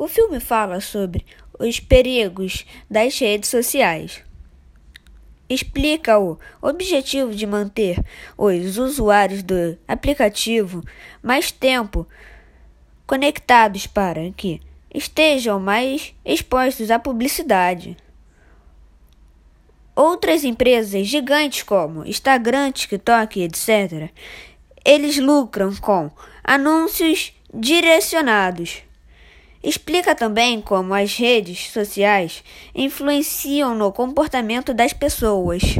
O filme fala sobre os perigos das redes sociais. Explica o objetivo de manter os usuários do aplicativo mais tempo conectados para que estejam mais expostos à publicidade. Outras empresas gigantes como Instagram, TikTok, etc., eles lucram com anúncios direcionados. Explica também como as redes sociais influenciam no comportamento das pessoas.